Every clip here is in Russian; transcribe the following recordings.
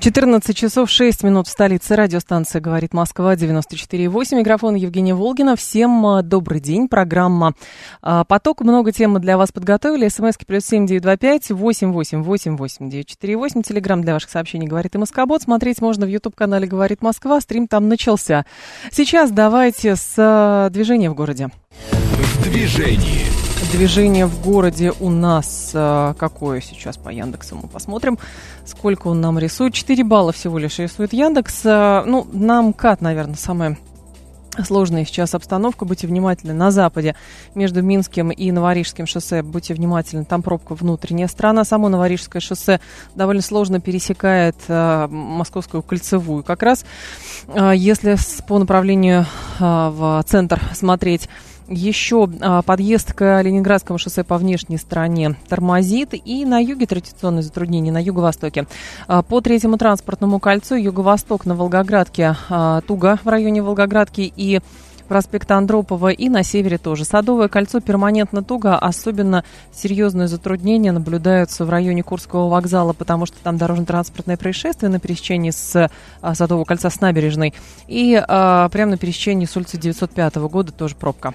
14 часов 6 минут в столице. Радиостанция «Говорит Москва» 94,8. Микрофон Евгения Волгина. Всем а, добрый день. Программа а, «Поток». Много темы для вас подготовили. СМСки плюс семь девять два пять восемь восемь восемь восемь девять четыре восемь. Телеграмм для ваших сообщений «Говорит и Москобот». Смотреть можно в YouTube-канале «Говорит Москва». Стрим там начался. Сейчас давайте с а, движения в городе. В движении. Движение в городе у нас а, какое сейчас по Яндексу? Мы посмотрим, сколько он нам рисует. 4 балла всего лишь рисует Яндекс. А, ну, на МКАД, наверное, самое сложная сейчас обстановка. Будьте внимательны. На западе между Минским и Новорижским шоссе будьте внимательны. Там пробка внутренняя страна. Само Новорижское шоссе довольно сложно пересекает э, Московскую кольцевую. Как раз э, если с, по направлению э, в центр смотреть еще а, подъезд к Ленинградскому шоссе по внешней стороне тормозит. И на юге традиционные затруднения, на юго-востоке. А, по третьему транспортному кольцу юго-восток на Волгоградке а, туго в районе Волгоградки и проспекта Андропова и на севере тоже. Садовое кольцо перманентно туго, особенно серьезные затруднения наблюдаются в районе Курского вокзала, потому что там дорожно-транспортное происшествие на пересечении с а, Садового кольца с набережной. И а, прямо на пересечении с улицы 905 года тоже пробка.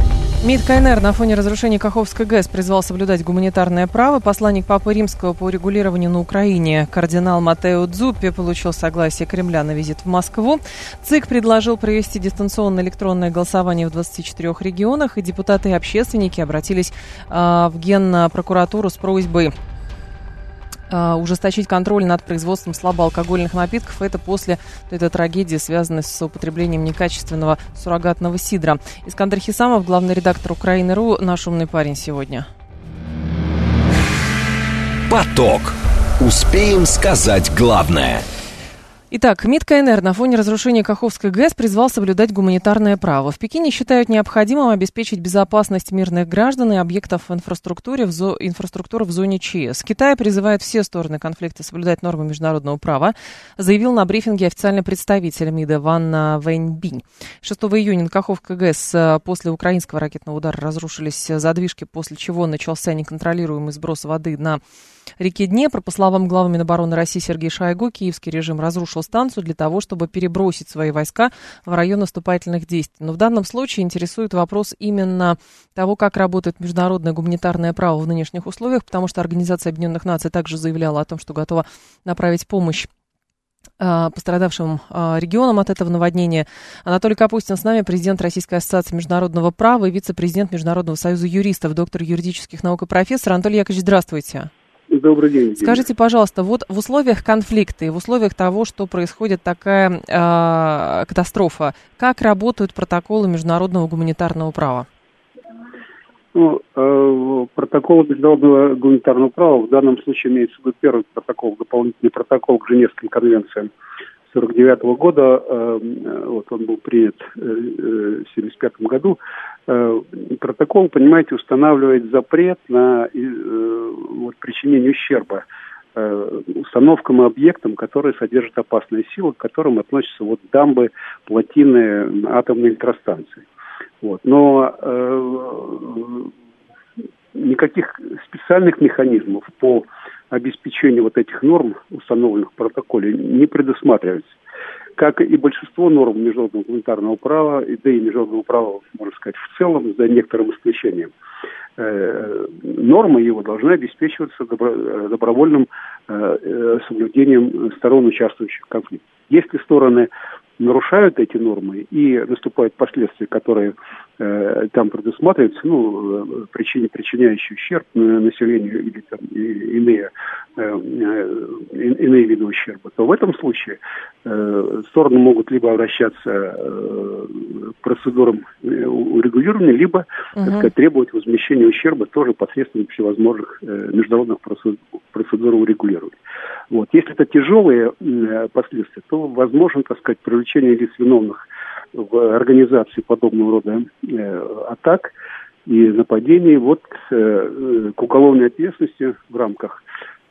МИД КНР на фоне разрушения Каховской ГЭС призвал соблюдать гуманитарное право. Посланник Папы Римского по регулированию на Украине кардинал Матео Дзуппи получил согласие Кремля на визит в Москву. ЦИК предложил провести дистанционное электронное голосование в 24 регионах, и депутаты и общественники обратились э, в Генпрокуратуру с просьбой а, ужесточить контроль над производством слабоалкогольных напитков. Это после этой трагедии, связанной с употреблением некачественного суррогатного сидра. Искандер Хисамов, главный редактор Украины.ру, наш умный парень сегодня. Поток. Успеем сказать главное – Итак, МИД КНР на фоне разрушения Каховской ГЭС призвал соблюдать гуманитарное право. В Пекине считают необходимым обеспечить безопасность мирных граждан и объектов инфраструктуры в, зо... инфраструктуры в зоне ЧС. Китай призывает все стороны конфликта соблюдать нормы международного права, заявил на брифинге официальный представитель МИДа Ван Вэньбинь. 6 июня на Каховской ГЭС э, после украинского ракетного удара разрушились задвижки, после чего начался неконтролируемый сброс воды на реке Днепр. По словам главы Минобороны России Сергея Шойгу, киевский режим разрушил станцию для того, чтобы перебросить свои войска в район наступательных действий. Но в данном случае интересует вопрос именно того, как работает международное гуманитарное право в нынешних условиях, потому что Организация Объединенных Наций также заявляла о том, что готова направить помощь а, пострадавшим а, регионам от этого наводнения. Анатолий Капустин с нами, президент Российской ассоциации международного права и вице-президент Международного союза юристов, доктор юридических наук и профессор. Анатолий Яковлевич, здравствуйте. Добрый день. Скажите, пожалуйста, вот в условиях конфликта и в условиях того, что происходит такая э, катастрофа, как работают протоколы международного гуманитарного права? Ну, э, протокол международного гуманитарного права в данном случае имеется в виду первый протокол, дополнительный протокол к Женевским конвенциям 49 года, э, вот он был принят э, в 75 году, э, протокол, понимаете, устанавливает запрет на вот, причинение ущерба установкам и объектам, которые содержат опасные силы, к которым относятся вот дамбы, плотины, атомные электростанции. Вот. Но э, никаких специальных механизмов по обеспечению вот этих норм, установленных в протоколе, не предусматривается. Как и большинство норм международного гуманитарного права, да и международного права, можно сказать, в целом, за некоторым исключением, э, нормы его должны обеспечиваться добро, э, добровольным э, э, соблюдением сторон, участвующих в конфликте. Если стороны нарушают эти нормы и наступают последствия, которые там предусматриваются, ну, э, причине, причиняющие ущерб населению или там, иные, э, э, иные виды ущерба, то в этом случае э, стороны могут либо обращаться э, к процедурам э, урегулирования, либо угу. так сказать, требовать возмещения ущерба тоже посредством всевозможных э, международных процедур урегулировать. Вот. Если это тяжелые э, последствия, то возможно, так сказать, привлечение лиц виновных в организации подобного рода э, атак и нападений вот э, к уголовной ответственности в рамках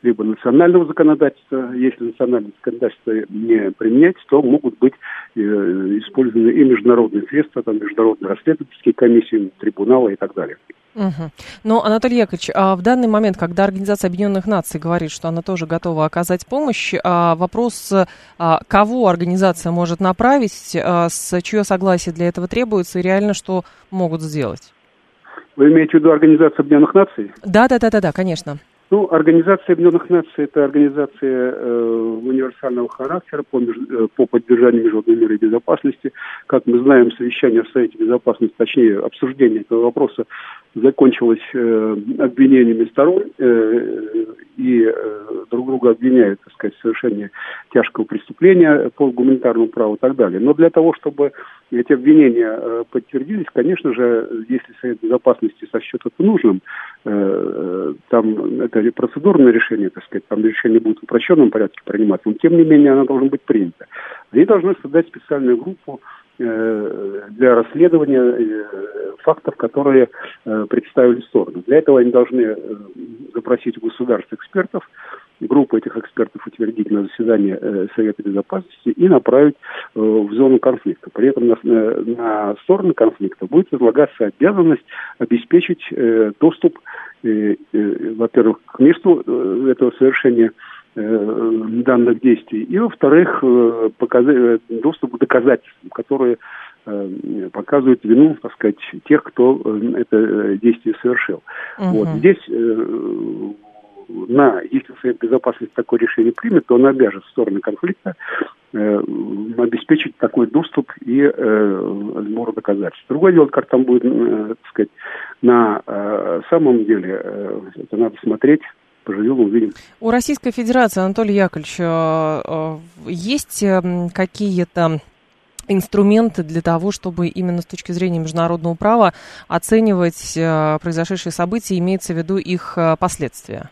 либо национального законодательства, если национальное законодательство не применять, то могут быть э, использованы и международные средства, там, международные расследовательские комиссии, трибуналы и так далее. Угу. Но, Анатолий Яковлевич, а в данный момент, когда Организация Объединенных Наций говорит, что она тоже готова оказать помощь, а вопрос, а, кого организация может направить, а, с чье согласие для этого требуется и реально что могут сделать? Вы имеете в виду Организацию Объединенных Наций? Да, да, да, да, да, конечно. Ну, Организация Объединенных Наций – это организация э, универсального характера по, меж, э, по поддержанию международного мира и безопасности. Как мы знаем, совещание в Совете Безопасности, точнее, обсуждение этого вопроса закончилось э, обвинениями сторон, э, и э, друг друга обвиняют, так сказать, в совершении тяжкого преступления по гуманитарному праву и так далее. Но для того, чтобы эти обвинения э, подтвердились, конечно же, если Совет Безопасности сочтет это нужным, э, там это процедурное решение, так сказать, там решение будет в упрощенном порядке приниматься, но тем не менее оно должно быть принято. Они должны создать специальную группу для расследования э, фактов, которые э, представили стороны. Для этого они должны запросить у государств экспертов, группу этих экспертов утвердить на заседание Совета Безопасности и направить в зону конфликта. При этом на, стороны конфликта будет возлагаться обязанность обеспечить доступ во-первых, к месту э, этого совершения э, данных действий, и, во-вторых, э, показать, доступ к доказательствам, которые показывают вину, так сказать, тех, кто это действие совершил. Угу. Вот здесь на, если Совет Безопасности такое решение примет, то он обяжет стороны конфликта э, обеспечить такой доступ и э, сбор доказательств. Другое дело, как там будет, э, так сказать, на э, самом деле, э, это надо смотреть поживем, увидим. У Российской Федерации, Анатолий Яковлевич, э, э, есть какие-то инструменты для того, чтобы именно с точки зрения международного права оценивать произошедшие события, имеется в виду их последствия?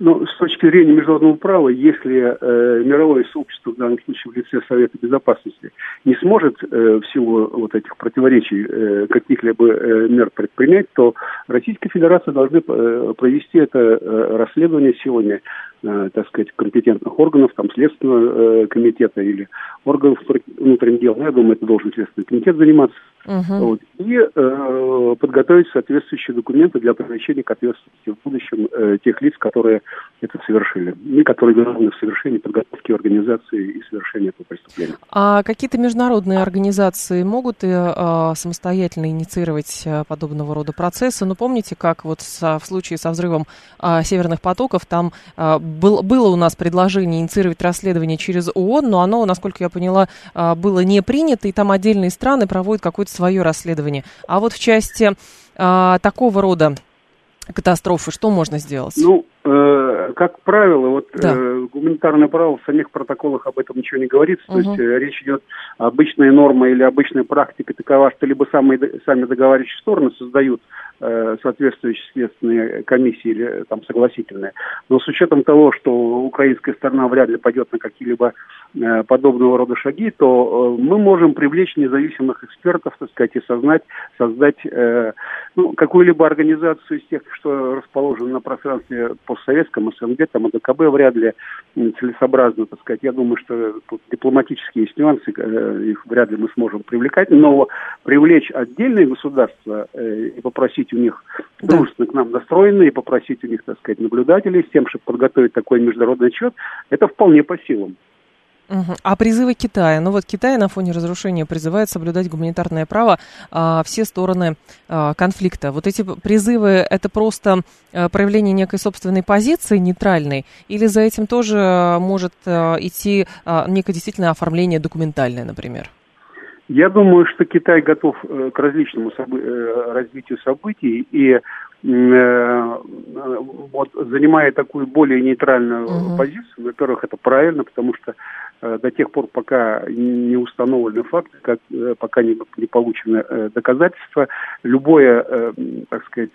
Ну, с точки зрения международного права, если э, мировое сообщество, в данном случае в лице Совета Безопасности, не сможет э, в силу вот этих противоречий э, каких-либо э, мер предпринять, то Российская Федерация должна э, провести это э, расследование э, так сказать, компетентных органов, там, Следственного э, комитета или органов внутренних дел. Ну, я думаю, это должен Следственный комитет заниматься. Угу. Вот, и э, подготовить соответствующие документы для привлечения к ответственности в будущем э, тех лиц, которые это совершили, и которые виновны в совершении подготовки организации и совершения этого преступления. А какие-то международные организации могут э, э, самостоятельно инициировать э, подобного рода процессы? Ну, помните, как вот со, в случае со взрывом э, северных потоков, там э, был, было у нас предложение инициировать расследование через ООН, но оно, насколько я поняла, э, было не принято, и там отдельные страны проводят какое-то свое расследование. А вот в части а, такого рода катастрофы что можно сделать? Ну, как правило, вот да. э, гуманитарное право в самих протоколах об этом ничего не говорится. Угу. То есть э, речь идет обычная норма или обычная практика такова, что либо сами, сами договаривающие стороны создают Э, соответствующие следственные комиссии или э, там согласительные. Но с учетом того, что украинская сторона вряд ли пойдет на какие-либо э, подобного рода шаги, то мы можем привлечь независимых экспертов, так сказать, и создать, создать ну, какую-либо организацию из тех, что расположены на пространстве постсоветском, СНГ, там, АДКБ вряд ли целесообразно, так сказать. Я думаю, что тут дипломатические есть нюансы, их вряд ли мы сможем привлекать, но привлечь отдельные государства и попросить у них дружественно к нам настроенные, попросить у них, так сказать, наблюдателей с тем, чтобы подготовить такой международный отчет, это вполне по силам. Угу. А призывы Китая? Ну вот Китай на фоне разрушения призывает соблюдать гуманитарное право а, все стороны а, конфликта. Вот эти призывы это просто а, проявление некой собственной позиции нейтральной, или за этим тоже может а, идти а, некое действительно оформление документальное, например? Я думаю, что Китай готов э, к различному собы- развитию событий и вот занимая такую более нейтральную uh позицию, во-первых, это правильно, потому что до тех пор, пока не установлены факты, как, э, пока не, не получены э, доказательства, любое, так сказать,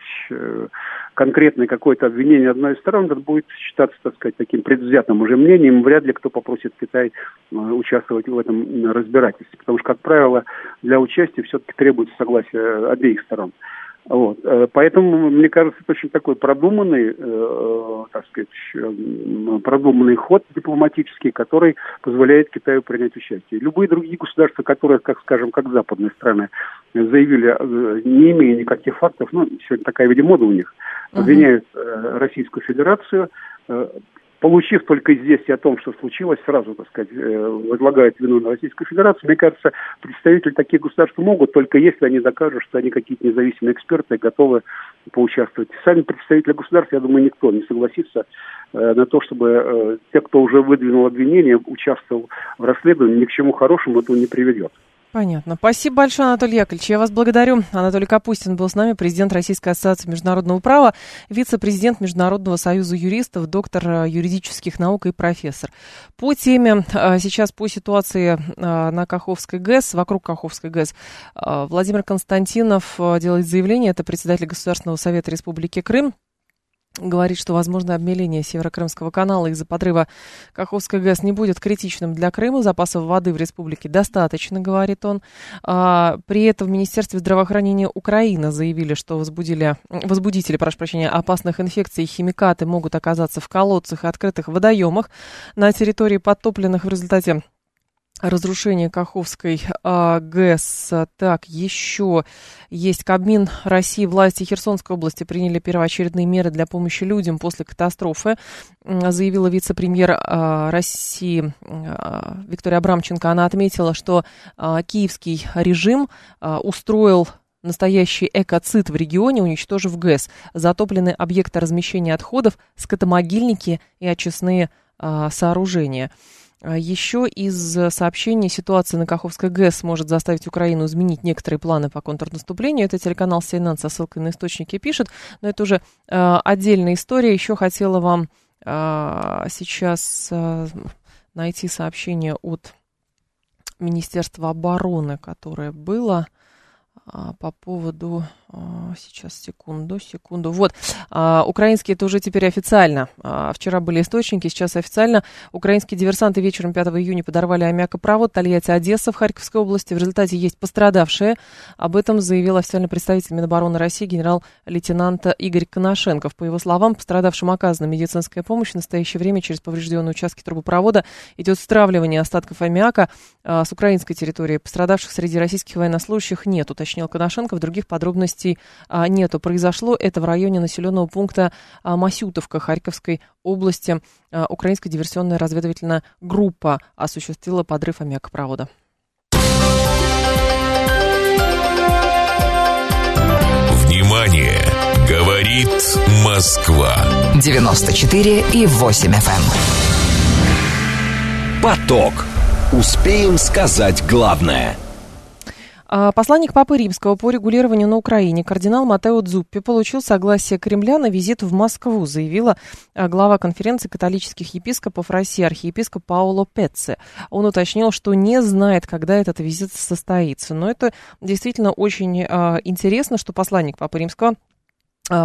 конкретное какое-то обвинение одной из сторон, это будет считаться, так сказать, таким предвзятым уже мнением. Вряд ли кто попросит Китай участвовать в этом разбирательстве, потому что, как правило, для участия все-таки требуется согласие обеих сторон. Вот. Э, поэтому, мне кажется, это очень такой продуманный, э, э, так сказать, э, продуманный ход дипломатический, который позволяет Китаю принять участие. Любые другие государства, которые, как скажем, как западные страны, заявили, э, не имея никаких фактов, ну, сегодня такая, видимо, мода у них, обвиняют э, Российскую Федерацию, получив только известие о том, что случилось, сразу, так сказать, э, возлагают вину на Российскую Федерацию. Мне кажется, представители таких государств могут, только если они докажут, что они какие-то независимые эксперты, готовы поучаствовать. Сами представители государств, я думаю, никто не согласится э, на то, чтобы э, те, кто уже выдвинул обвинение, участвовал в расследовании, ни к чему хорошему этого не приведет. Понятно. Спасибо большое, Анатолий Яковлевич. Я вас благодарю. Анатолий Капустин был с нами, президент Российской ассоциации международного права, вице-президент Международного союза юристов, доктор э, юридических наук и профессор. По теме э, сейчас, по ситуации э, на Каховской ГЭС, вокруг Каховской ГЭС, Владимир Константинов делает заявление, это председатель Государственного совета Республики Крым, говорит, что возможно обмеление Северокрымского канала из-за подрыва Каховской ГЭС не будет критичным для Крыма. Запасов воды в республике достаточно, говорит он. А, при этом в Министерстве здравоохранения Украины заявили, что возбудили, возбудители, прошу прощения, опасных инфекций и химикаты могут оказаться в колодцах и открытых водоемах на территории подтопленных в результате разрушение Каховской а, ГЭС. Так, еще есть Кабмин России. Власти Херсонской области приняли первоочередные меры для помощи людям после катастрофы, заявила вице-премьер а, России а, Виктория Абрамченко. Она отметила, что а, киевский режим а, устроил настоящий экоцид в регионе, уничтожив ГЭС, затоплены объекты размещения отходов, скотомогильники и очистные а, сооружения. А еще из сообщений ситуация на Каховской ГЭС может заставить Украину изменить некоторые планы по контрнаступлению. Это телеканал CNN со ссылкой на источники пишет, но это уже э, отдельная история. Еще хотела вам э, сейчас э, найти сообщение от Министерства обороны, которое было э, по поводу а, сейчас, секунду, секунду. Вот, а, украинские это уже теперь официально. А, вчера были источники, сейчас официально. Украинские диверсанты вечером 5 июня подорвали аммиакопровод Тольятти-Одесса в Харьковской области. В результате есть пострадавшие. Об этом заявил официальный представитель Минобороны России генерал-лейтенант Игорь Коношенков. По его словам, пострадавшим оказана медицинская помощь. В настоящее время через поврежденные участки трубопровода идет стравливание остатков аммиака а, с украинской территории. Пострадавших среди российских военнослужащих нет, уточнил Коношенков. Других подробностей а, нету. Произошло это в районе населенного пункта а, Масютовка Харьковской области. А, украинская диверсионная разведывательная группа осуществила подрыв аммиакопровода. Внимание! Говорит Москва. 94 и 8 FM. Эм. Поток. Успеем сказать главное – посланник Папы Римского по регулированию на Украине кардинал Матео Дзуппи получил согласие Кремля на визит в Москву, заявила а, глава конференции католических епископов России архиепископ Пауло Петце. Он уточнил, что не знает, когда этот визит состоится. Но это действительно очень а, интересно, что посланник Папы Римского а,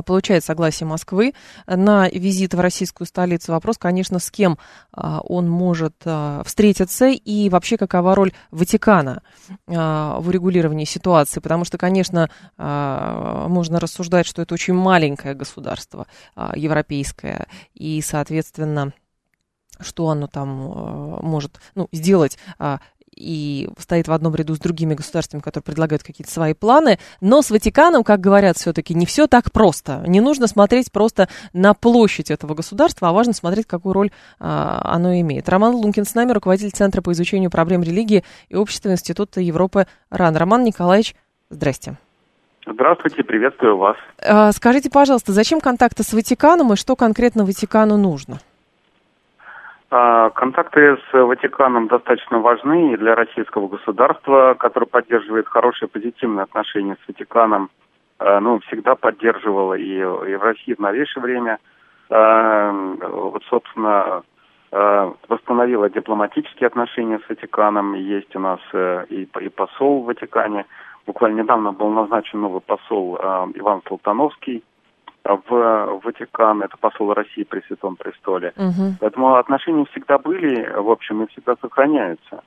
получает согласие Москвы на визит в российскую столицу. Вопрос, конечно, с кем а, он может а, встретиться и вообще какова роль Ватикана в урегулировании ситуации. Потому что, конечно, можно рассуждать, что это очень маленькое государство европейское и, соответственно, что оно там может ну, сделать и стоит в одном ряду с другими государствами, которые предлагают какие-то свои планы. Но с Ватиканом, как говорят, все-таки не все так просто. Не нужно смотреть просто на площадь этого государства, а важно смотреть, какую роль а, оно имеет. Роман Лункин с нами, руководитель Центра по изучению проблем религии и общества Института Европы РАН. Роман Николаевич, здрасте. Здравствуйте, приветствую вас. А, скажите, пожалуйста, зачем контакты с Ватиканом и что конкретно Ватикану нужно? А, контакты с Ватиканом достаточно важны и для российского государства, которое поддерживает хорошие позитивные отношения с Ватиканом, а, ну, всегда поддерживало и, и в России в новейшее время. А, вот, собственно, восстановила дипломатические отношения с Ватиканом. Есть у нас э, и, и посол в Ватикане. Буквально недавно был назначен новый посол Иван Салтановский в Ватикан. Это посол России при Святом Престоле. Угу. Поэтому отношения всегда были, в общем, и всегда сохраняются.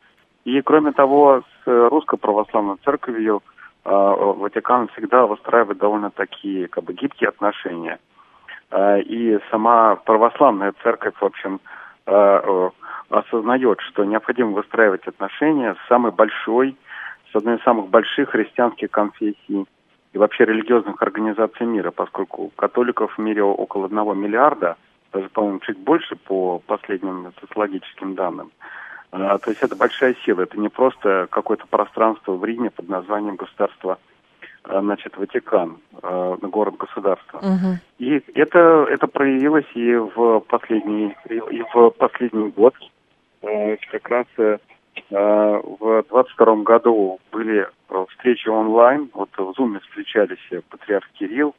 И, кроме того, с Русской Православной Церковью э, Ватикан всегда выстраивает довольно такие как бы гибкие отношения. Э, и сама православная церковь, в общем, э, э, осознает, что необходимо выстраивать отношения с самой большой, с одной из самых больших христианских конфессий и вообще религиозных организаций мира, поскольку католиков в мире около одного миллиарда, даже, по-моему, чуть больше по последним социологическим данным. То есть это большая сила, это не просто какое-то пространство в Риме под названием государства значит, Ватикан, город-государство. Угу. И это, это проявилось и в последний, и в последний год. Как раз в 22 году были встречи онлайн. Вот в Zoom встречались патриарх Кирилл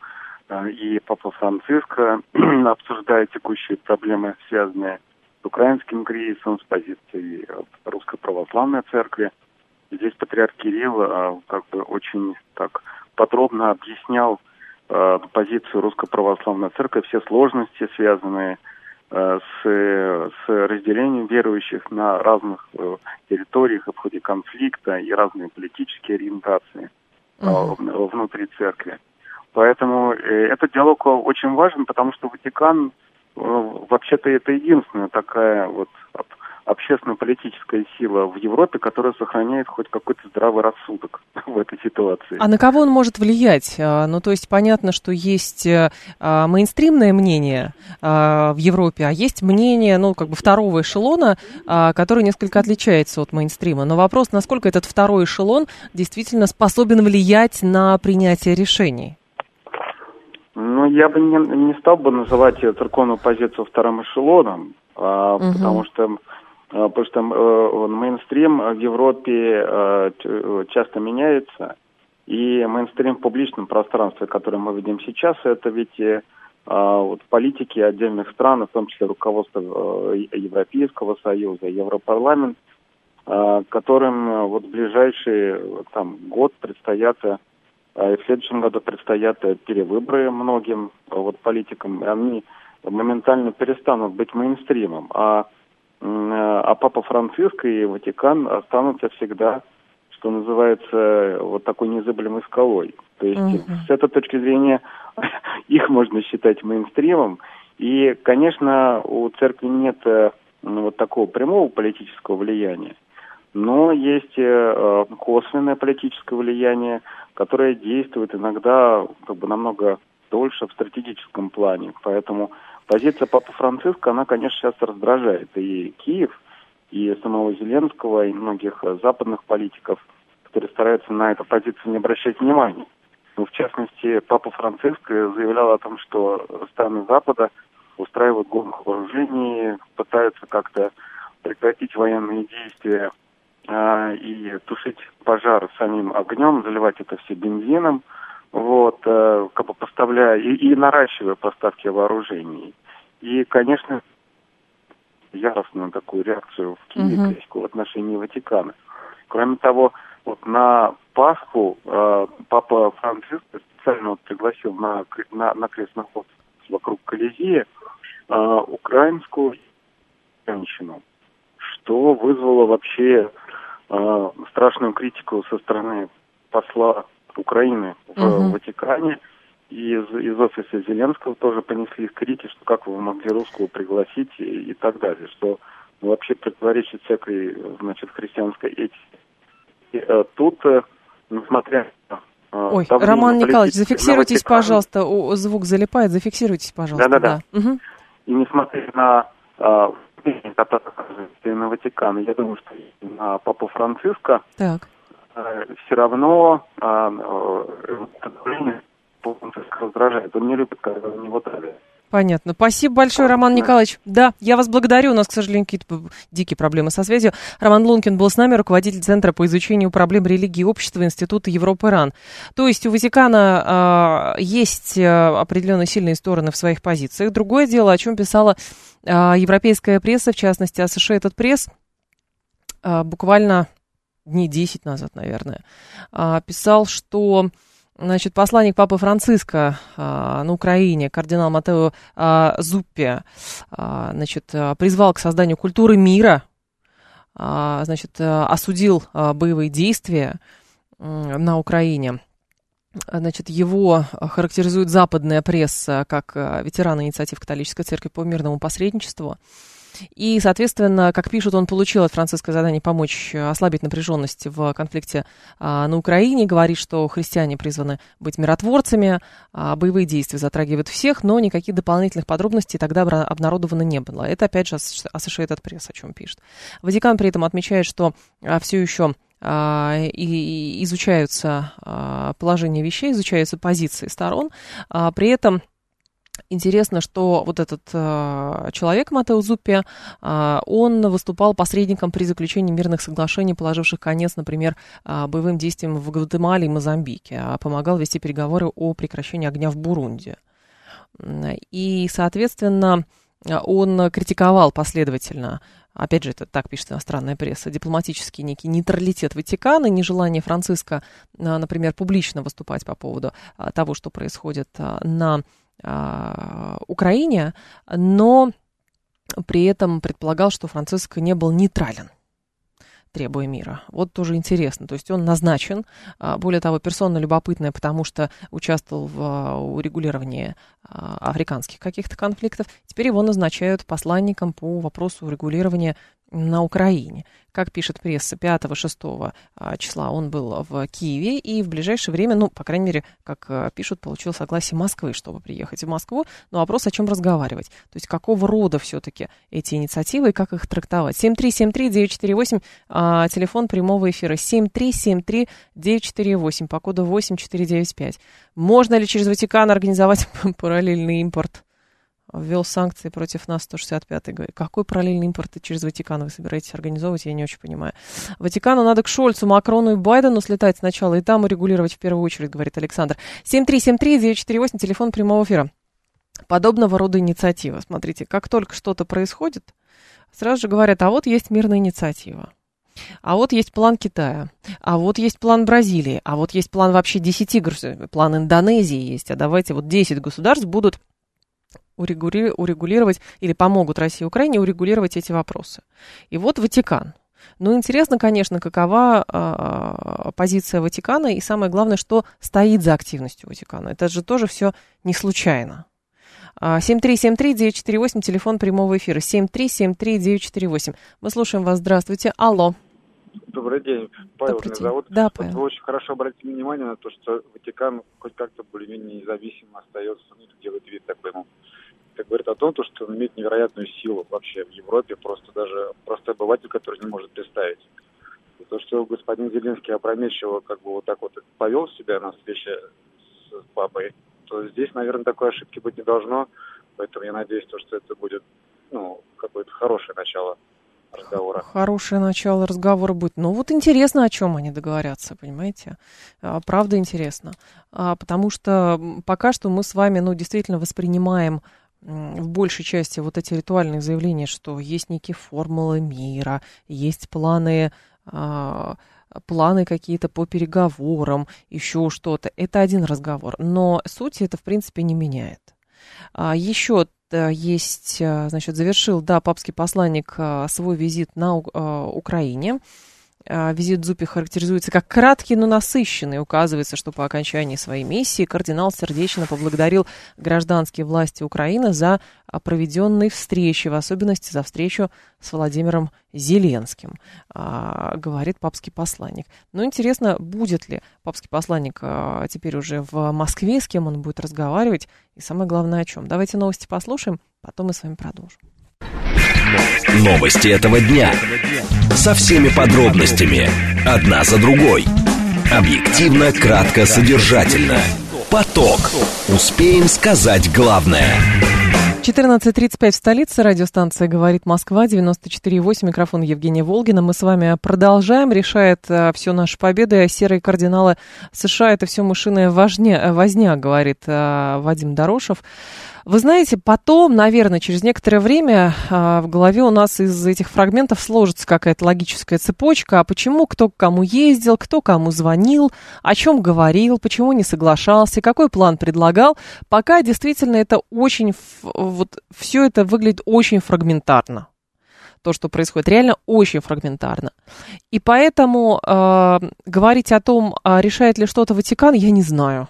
и Папа Франциско, обсуждая текущие проблемы, связанные с украинским кризисом, с позицией Русской Православной Церкви. Здесь патриарх Кирилл как бы очень так подробно объяснял э, позицию Русской Православной Церкви, все сложности, связанные э, с, с разделением верующих на разных э, территориях в ходе конфликта и разные политические ориентации э, uh внутри церкви. Поэтому э, этот диалог очень важен, потому что Ватикан э, вообще-то это единственная такая вот общественно-политическая сила в Европе, которая сохраняет хоть какой-то здравый рассудок в этой ситуации. А на кого он может влиять? А, ну, то есть понятно, что есть э, а, мейнстримное мнение а, в Европе, а есть мнение, ну, как бы второго эшелона, который несколько отличается от мейнстрима. Но вопрос, насколько этот второй эшелон действительно способен влиять на принятие решений? Ну, я бы не, не стал бы называть церковную позицию вторым эшелоном, а, угу. потому что потому что э, мейнстрим в Европе э, часто меняется, и мейнстрим в публичном пространстве, которое мы видим сейчас, это ведь э, а, вот политики отдельных стран, в том числе руководство Европейского Союза, Европарламент, которым вот в ближайший там, год предстоят, и в следующем году предстоят перевыборы многим вот, политикам, и они моментально перестанут быть мейнстримом. А а Папа Франциск и Ватикан останутся всегда, что называется, вот такой незыблемой скалой. То есть uh-huh. с этой точки зрения их можно считать мейнстримом. И, конечно, у церкви нет э, вот такого прямого политического влияния, но есть э, косвенное политическое влияние, которое действует иногда как бы намного дольше в стратегическом плане. Поэтому позиция Папы Франциска, она, конечно, сейчас раздражает и Киев, и самого Зеленского, и многих э, западных политиков, которые стараются на эту позицию не обращать внимания. Ну, в частности, Папа Франциск заявлял о том, что страны Запада устраивают гонку вооружений, пытаются как-то прекратить военные действия э, и тушить пожар самим огнем, заливать это все бензином вот, э, как бы поставляя и, и наращивая поставки вооружений. И, конечно, яростную такую реакцию в Киеве uh-huh. в отношении Ватикана. Кроме того, вот на Пасху э, папа Франциск специально вот пригласил на, на, на крестный ход вокруг Колизея э, украинскую женщину, что вызвало вообще э, страшную критику со стороны посла Украины в угу. Ватикане. И из, из офиса Зеленского тоже понесли критики, что как вы могли русского пригласить и, и так далее, что ну, вообще противоречит всякой, значит, христианской этике. И, а, тут, э, несмотря на Ой, Роман Николаевич, зафиксируйтесь, пожалуйста, О, звук залипает, зафиксируйтесь, пожалуйста. Да-да-да. Да. Угу. И несмотря на а, на Ватикан, я думаю, что на Папу Франциска так. Э, все равно а, э, давление раздражает. Он не любит, когда на него давят. Понятно. Спасибо большое, Роман Николаевич. Да, я вас благодарю. У нас, к сожалению, какие-то дикие проблемы со связью. Роман Лункин был с нами, руководитель Центра по изучению проблем религии и общества Института Европы-Иран. То есть у Ватикана э, есть определенные сильные стороны в своих позициях. Другое дело, о чем писала э, европейская пресса, в частности, этот пресс, э, буквально дней 10 назад, наверное, э, писал, что Значит, посланник Папы Франциска а, на Украине, кардинал Матео а, Зуппи, а, значит, а, призвал к созданию культуры мира, а, значит, а, осудил а, боевые действия а, на Украине. Значит, его характеризует западная пресса как ветеран инициатив католической церкви по мирному посредничеству. И, соответственно, как пишут, он получил от Франциска задание помочь э, ослабить напряженность в конфликте а, на Украине. Говорит, что христиане призваны быть миротворцами, а, боевые действия затрагивают всех, но никаких дополнительных подробностей тогда обнародовано не было. Это, опять же, Associated Press о чем пишет. Ватикан при этом отмечает, что а, все еще и изучаются положения вещей, изучаются позиции сторон. При этом Интересно, что вот этот э, человек, Матео Зуппи, э, он выступал посредником при заключении мирных соглашений, положивших конец, например, э, боевым действиям в Гватемале и Мозамбике, а помогал вести переговоры о прекращении огня в Бурунде. И, соответственно, он критиковал последовательно опять же, это так пишет иностранная пресса, дипломатический некий нейтралитет Ватикана, нежелание Франциска, например, публично выступать по поводу того, что происходит на а, Украине, но при этом предполагал, что Франциск не был нейтрален требуя мира. Вот тоже интересно. То есть он назначен, а, более того, персона любопытная, потому что участвовал в а, урегулировании африканских каких-то конфликтов. Теперь его назначают посланником по вопросу урегулирования на Украине. Как пишет пресса, 5-6 а, числа он был в Киеве и в ближайшее время, ну, по крайней мере, как а, пишут, получил согласие Москвы, чтобы приехать в Москву. Но вопрос, о чем разговаривать. То есть какого рода все-таки эти инициативы и как их трактовать. 7373948, а, телефон прямого эфира 7373948 по коду 8495. Можно ли через Ватикан организовать параллельный импорт ввел санкции против нас 165-й. Говорит, какой параллельный импорт через Ватикан вы собираетесь организовывать, я не очень понимаю. Ватикану надо к Шольцу, Макрону и Байдену слетать сначала и там урегулировать в первую очередь, говорит Александр. 7373-948, телефон прямого эфира. Подобного рода инициатива. Смотрите, как только что-то происходит, сразу же говорят, а вот есть мирная инициатива. А вот есть план Китая, а вот есть план Бразилии, а вот есть план вообще 10 государств, план Индонезии есть, а давайте вот 10 государств будут урегули, урегулировать или помогут России и Украине урегулировать эти вопросы. И вот Ватикан. Ну, интересно, конечно, какова э, позиция Ватикана и самое главное, что стоит за активностью Ватикана. Это же тоже все не случайно. 7373948, телефон прямого эфира. 7373948. Мы слушаем вас. Здравствуйте. Алло. Добрый день. Павел Добрый меня день. зовут. Да, Павел. Вы очень хорошо обратили внимание на то, что Ватикан хоть как-то более-менее независимо остается, ну, делает вид такой, ну, это говорит о том, то, что он имеет невероятную силу вообще в Европе, просто даже простой обыватель, который не может представить. И то, что господин Зеленский опрометчиво как бы вот так вот повел себя на встрече с папой, то здесь, наверное, такой ошибки быть не должно. Поэтому я надеюсь, то, что это будет ну, какое-то хорошее начало разговора. Хорошее начало разговора будет. Ну вот интересно, о чем они договорятся, понимаете? А, Правда интересно. А, Потому что пока что мы с вами, ну, действительно воспринимаем в большей части вот эти ритуальные заявления, что есть некие формулы мира, есть планы а, планы какие-то по переговорам, еще что-то. Это один разговор. Но суть это, в принципе, не меняет. А, Еще э, есть, э, значит, завершил, да, папский посланник э, свой визит на Украине. А, Визит Зупи характеризуется как краткий, но насыщенный. Указывается, что по окончании своей миссии кардинал сердечно поблагодарил гражданские власти Украины за а, проведенные встречи, в особенности за встречу с Владимиром Зеленским, а, говорит папский посланник. Но интересно, будет ли папский посланник теперь уже в Москве, с кем он будет разговаривать, и самое главное о чем. Давайте новости послушаем, потом мы с вами продолжим. Новости этого дня. Со всеми подробностями. Одна за другой. Объективно, кратко, содержательно. Поток. Успеем сказать главное. 14.35 в столице. Радиостанция «Говорит Москва», 94.8. Микрофон Евгения Волгина. Мы с вами продолжаем. Решает а, все наши победы. Серые кардиналы США – это все мышиная возня, возня говорит а, Вадим Дорошев. Вы знаете, потом, наверное, через некоторое время а, в голове у нас из этих фрагментов сложится какая-то логическая цепочка. А почему кто к кому ездил, кто кому звонил, о чем говорил, почему не соглашался, какой план предлагал. Пока действительно это очень, вот все это выглядит очень фрагментарно то, что происходит, реально очень фрагментарно. И поэтому э, говорить о том, а решает ли что-то Ватикан, я не знаю.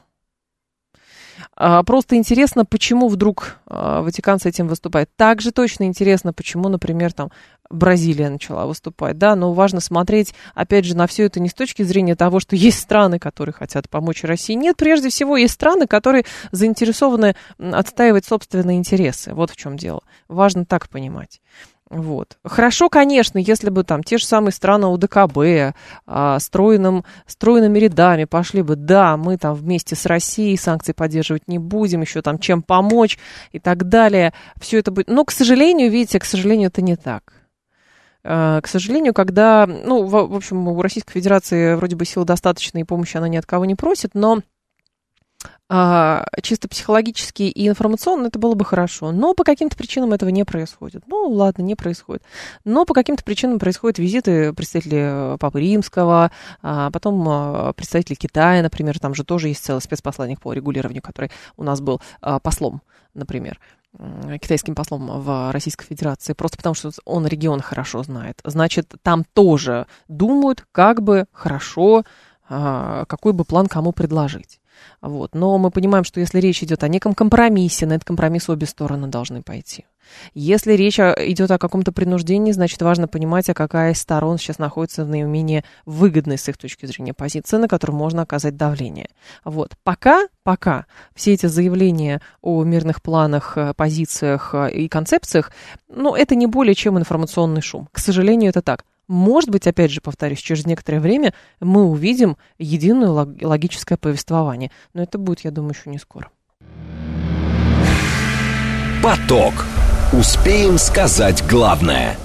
А, просто интересно, почему вдруг а, Ватикан с этим выступает. Также точно интересно, почему, например, там Бразилия начала выступать, да, но важно смотреть, опять же, на все это не с точки зрения того, что есть страны, которые хотят помочь России. Нет, прежде всего, есть страны, которые заинтересованы отстаивать собственные интересы. Вот в чем дело. Важно так понимать. Вот. Хорошо, конечно, если бы там те же самые страны УДКБ а, стройным, стройными рядами пошли бы, да, мы там вместе с Россией санкции поддерживать не будем, еще там чем помочь и так далее. Все это будет. Но, к сожалению, видите, к сожалению, это не так. А, к сожалению, когда, ну, в, в общем, у Российской Федерации вроде бы сил достаточно, и помощи она ни от кого не просит, но чисто психологически и информационно это было бы хорошо. Но по каким-то причинам этого не происходит. Ну, ладно, не происходит. Но по каким-то причинам происходят визиты представителей э, Папы Римского, а потом а, представителей Китая, например, там же тоже есть целый спецпосланник по регулированию, который у нас был а, послом, например китайским послом в Российской Федерации, просто потому что он регион хорошо знает. Значит, там тоже думают, как бы хорошо, какой бы план кому предложить. Вот. Но мы понимаем, что если речь идет о неком компромиссе, на этот компромисс обе стороны должны пойти. Если речь идет о каком-то принуждении, значит, важно понимать, а какая из сторон сейчас находится в наименее выгодной с их точки зрения позиции, на которую можно оказать давление. Вот. Пока, пока все эти заявления о мирных планах, э, позициях э, и концепциях, ну, это не более чем информационный шум. К сожалению, это так. Может быть, опять же, повторюсь, через некоторое время мы увидим единое логическое повествование. Но это будет, я думаю, еще не скоро. Поток. Успеем сказать главное.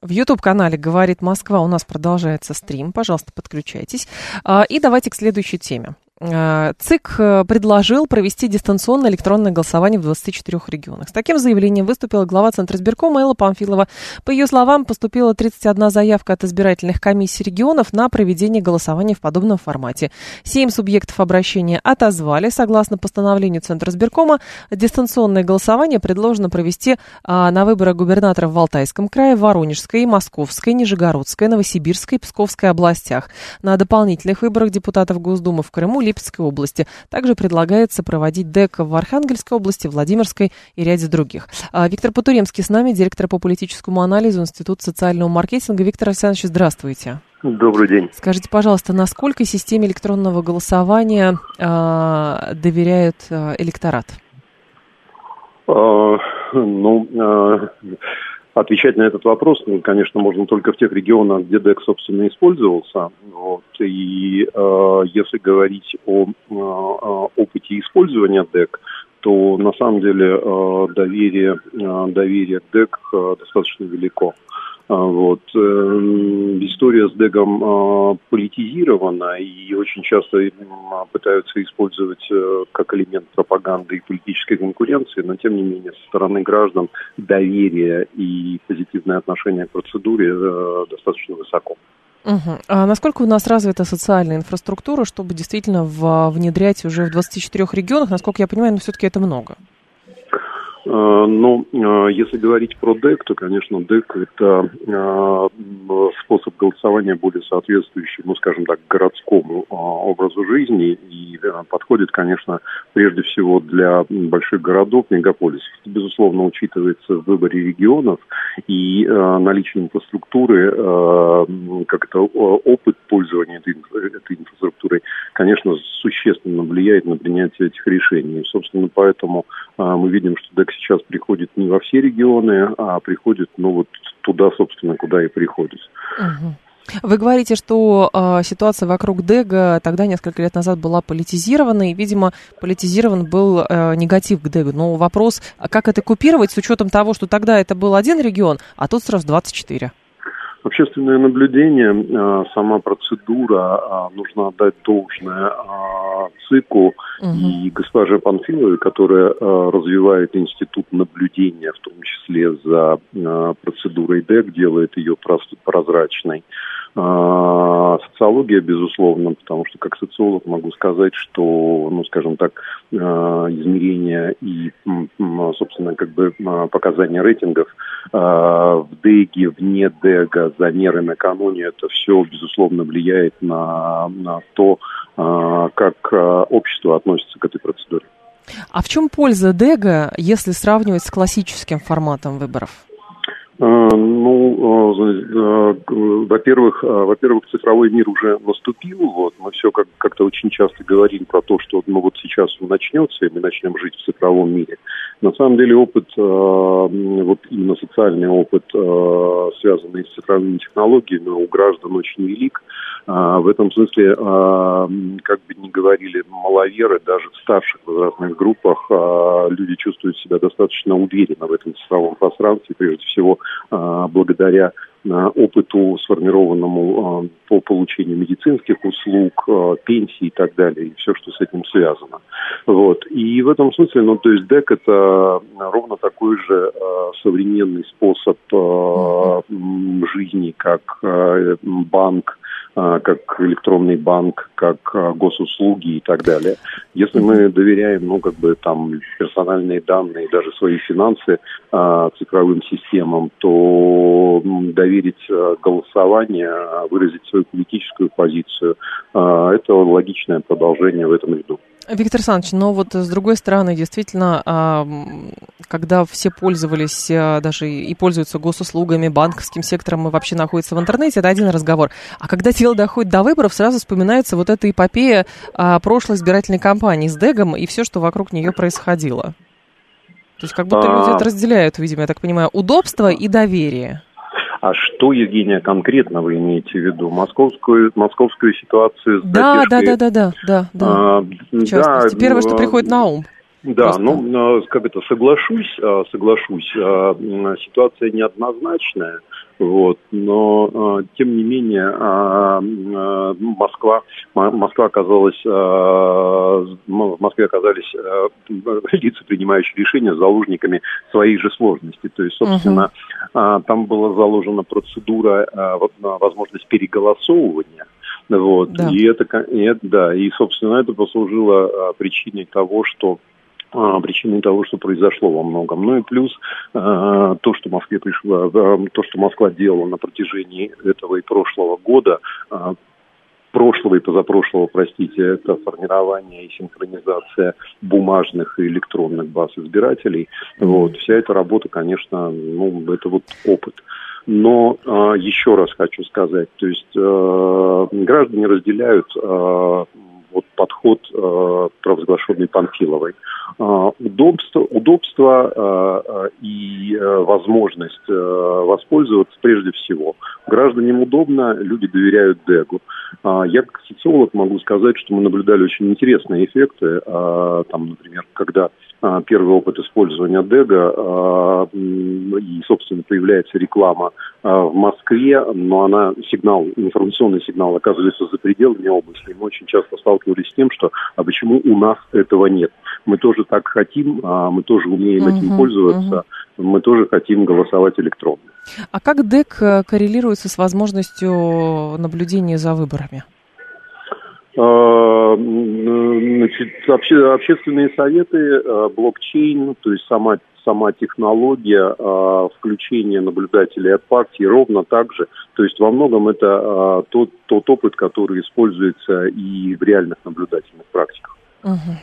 В YouTube-канале «Говорит Москва» у нас продолжается стрим. Пожалуйста, подключайтесь. А, и давайте к следующей теме. Э, ЦИК э, предложил провести дистанционное электронное голосование в 24 регионах. С таким заявлением выступила глава Центра избиркома Элла Памфилова. По ее словам, поступила 31 заявка от избирательных комиссий регионов на проведение голосования в подобном формате. Семь субъектов обращения отозвали. Согласно постановлению Центра избиркома, дистанционное голосование предложено провести а, на выборах губернаторов в Алтайском крае, Воронежской, Московской, Нижегородской, Новосибирской и Псковской областях. На дополнительных выборах депутатов Госдумы в Крыму, Липецкой области. Также предлагается проводить ДЭК в Архангельской области, Владимирской и ряде других. А, Виктор Потуремский с нами, директор по политическому анализу Института социального маркетинга. Виктор Александрович, здравствуйте. Добрый день. Скажите, пожалуйста, насколько системе электронного голосования э, доверяет э, электорат? А, ну, а, Отвечать на этот вопрос, ну, конечно, можно только в тех регионах, где ДЭК, собственно, использовался. Вот. И э, если говорить о э, опыте использования ДЭК, то на самом деле э, доверие, э, доверие к ДЭК э, достаточно велико. А, вот. Эм, история с Дегом а, политизирована и очень часто пытаются использовать э, как элемент пропаганды и политической конкуренции, но тем не менее со стороны граждан доверие и позитивное отношение к процедуре э, достаточно высоко. Угу. А насколько у нас развита социальная инфраструктура, чтобы действительно внедрять уже в 24 регионах? Насколько я понимаю, но все-таки это много. Э, но э, если говорить про ДЭК, то, конечно, ДЭК – это э, способ голосования более соответствующий, ну, скажем так, городскому образу жизни и подходит, конечно, прежде всего для больших городов, мегаполисов. Безусловно, учитывается в выборе регионов и наличие инфраструктуры, как это опыт пользования этой, этой конечно, существенно влияет на принятие этих решений. И, собственно, поэтому мы видим, что ДЭК сейчас приходит не во все регионы, а приходит, ну, вот туда, собственно, куда и приходит. Вы говорите, что э, ситуация вокруг Дега тогда, несколько лет назад, была политизирована, и, видимо, политизирован был э, негатив к Дегу. Но вопрос, а как это купировать с учетом того, что тогда это был один регион, а тут сразу 24? Общественное наблюдение, а, сама процедура, а, нужно отдать должное ЦИКу угу. и госпоже Панфиловой, которая развивает институт наблюдения, в том числе за процедурой ДЭК, делает ее прозрачной. А, социология, безусловно, потому что как социолог могу сказать, что, ну, скажем так, а, измерения и, собственно, как бы а, показания рейтингов в ДЭГе, вне ДЭГа, замеры накануне, это все, безусловно, влияет на, на то, как общество относится к этой процедуре. А в чем польза ДЭГа, если сравнивать с классическим форматом выборов? А, ну, а, а, во-первых, во-первых, цифровой мир уже наступил. Вот мы все как как-то очень часто говорим про то, что ну вот сейчас он начнется, и мы начнем жить в цифровом мире. На самом деле опыт, вот именно социальный опыт, связанный с цифровыми технологиями, у граждан очень велик. В этом смысле, как бы ни говорили маловеры, даже в старших возрастных группах люди чувствуют себя достаточно уверенно в этом цифровом пространстве, прежде всего а, благодаря а, опыту, сформированному а, по получению медицинских услуг, пенсий и так далее, и все, что с этим связано. Вот. И в этом смысле, ну, то есть ДЭК это ровно такой же современный способ жизни, как банк, а, как электронный банк, как а, госуслуги и так далее. Если мы доверяем, ну, как бы там персональные данные, даже свои финансы а, цифровым системам, то доверить голосование, выразить свою политическую позицию, это логичное продолжение в этом ряду. Виктор Александрович, но вот с другой стороны, действительно, когда все пользовались а, даже и пользуются госуслугами, банковским сектором и вообще находятся в интернете, это один разговор. А когда дело доходит до выборов, сразу вспоминается вот эта эпопея а, прошлой избирательной кампании с Дегом и все, что вокруг нее происходило. То есть как будто люди это разделяют, видимо, я так понимаю, удобство и доверие. А что, Евгения, конкретно вы имеете в виду? Московскую, московскую ситуацию с да, да, да, да, да, да, да. А, в частности. Да, Первое, что приходит на ум. Да, Просто. ну, как это, соглашусь, а, соглашусь, а, ситуация неоднозначная, вот, но тем не менее Москва, Москва оказалась, в Москве оказались лица, принимающие решения, заложниками своей же сложности. То есть, собственно, угу. там была заложена процедура, возможность переголосовывания. Вот, да. и это, и, да, и, собственно, это послужило причиной того, что а, причиной того, что произошло во многом. Ну и плюс а, то, что Москве пришло, то, что Москва делала на протяжении этого и прошлого года, а, прошлого и позапрошлого, простите, это формирование и синхронизация бумажных и электронных баз избирателей. Вот, вся эта работа, конечно, ну, это вот опыт. Но э, еще раз хочу сказать, то есть э, граждане разделяют э, вот подход э, провозглашенный Панфиловой. Э, удобство, удобство э, э, и э, возможность э, воспользоваться прежде всего. Гражданам удобно, люди доверяют ДЭГу. Э, я как социолог могу сказать, что мы наблюдали очень интересные эффекты. Э, там, например, когда а, первый опыт использования Дега, а, и, собственно, появляется реклама а, в Москве, но она, сигнал, информационный сигнал оказывается за пределами области. Мы очень часто сталкивались с тем, что а почему у нас этого нет? Мы тоже так хотим, мы тоже умеем этим uh пользоваться, uh мы тоже хотим голосовать электронно. А как ДЭК э, коррелируется с возможностью наблюдения за выборами? А, значит, обще, общественные советы, а, блокчейн, то есть сама, сама технология а, включения наблюдателей от партии ровно так же. То есть во многом это тот, тот опыт, который используется и в реальных наблюдательных практиках.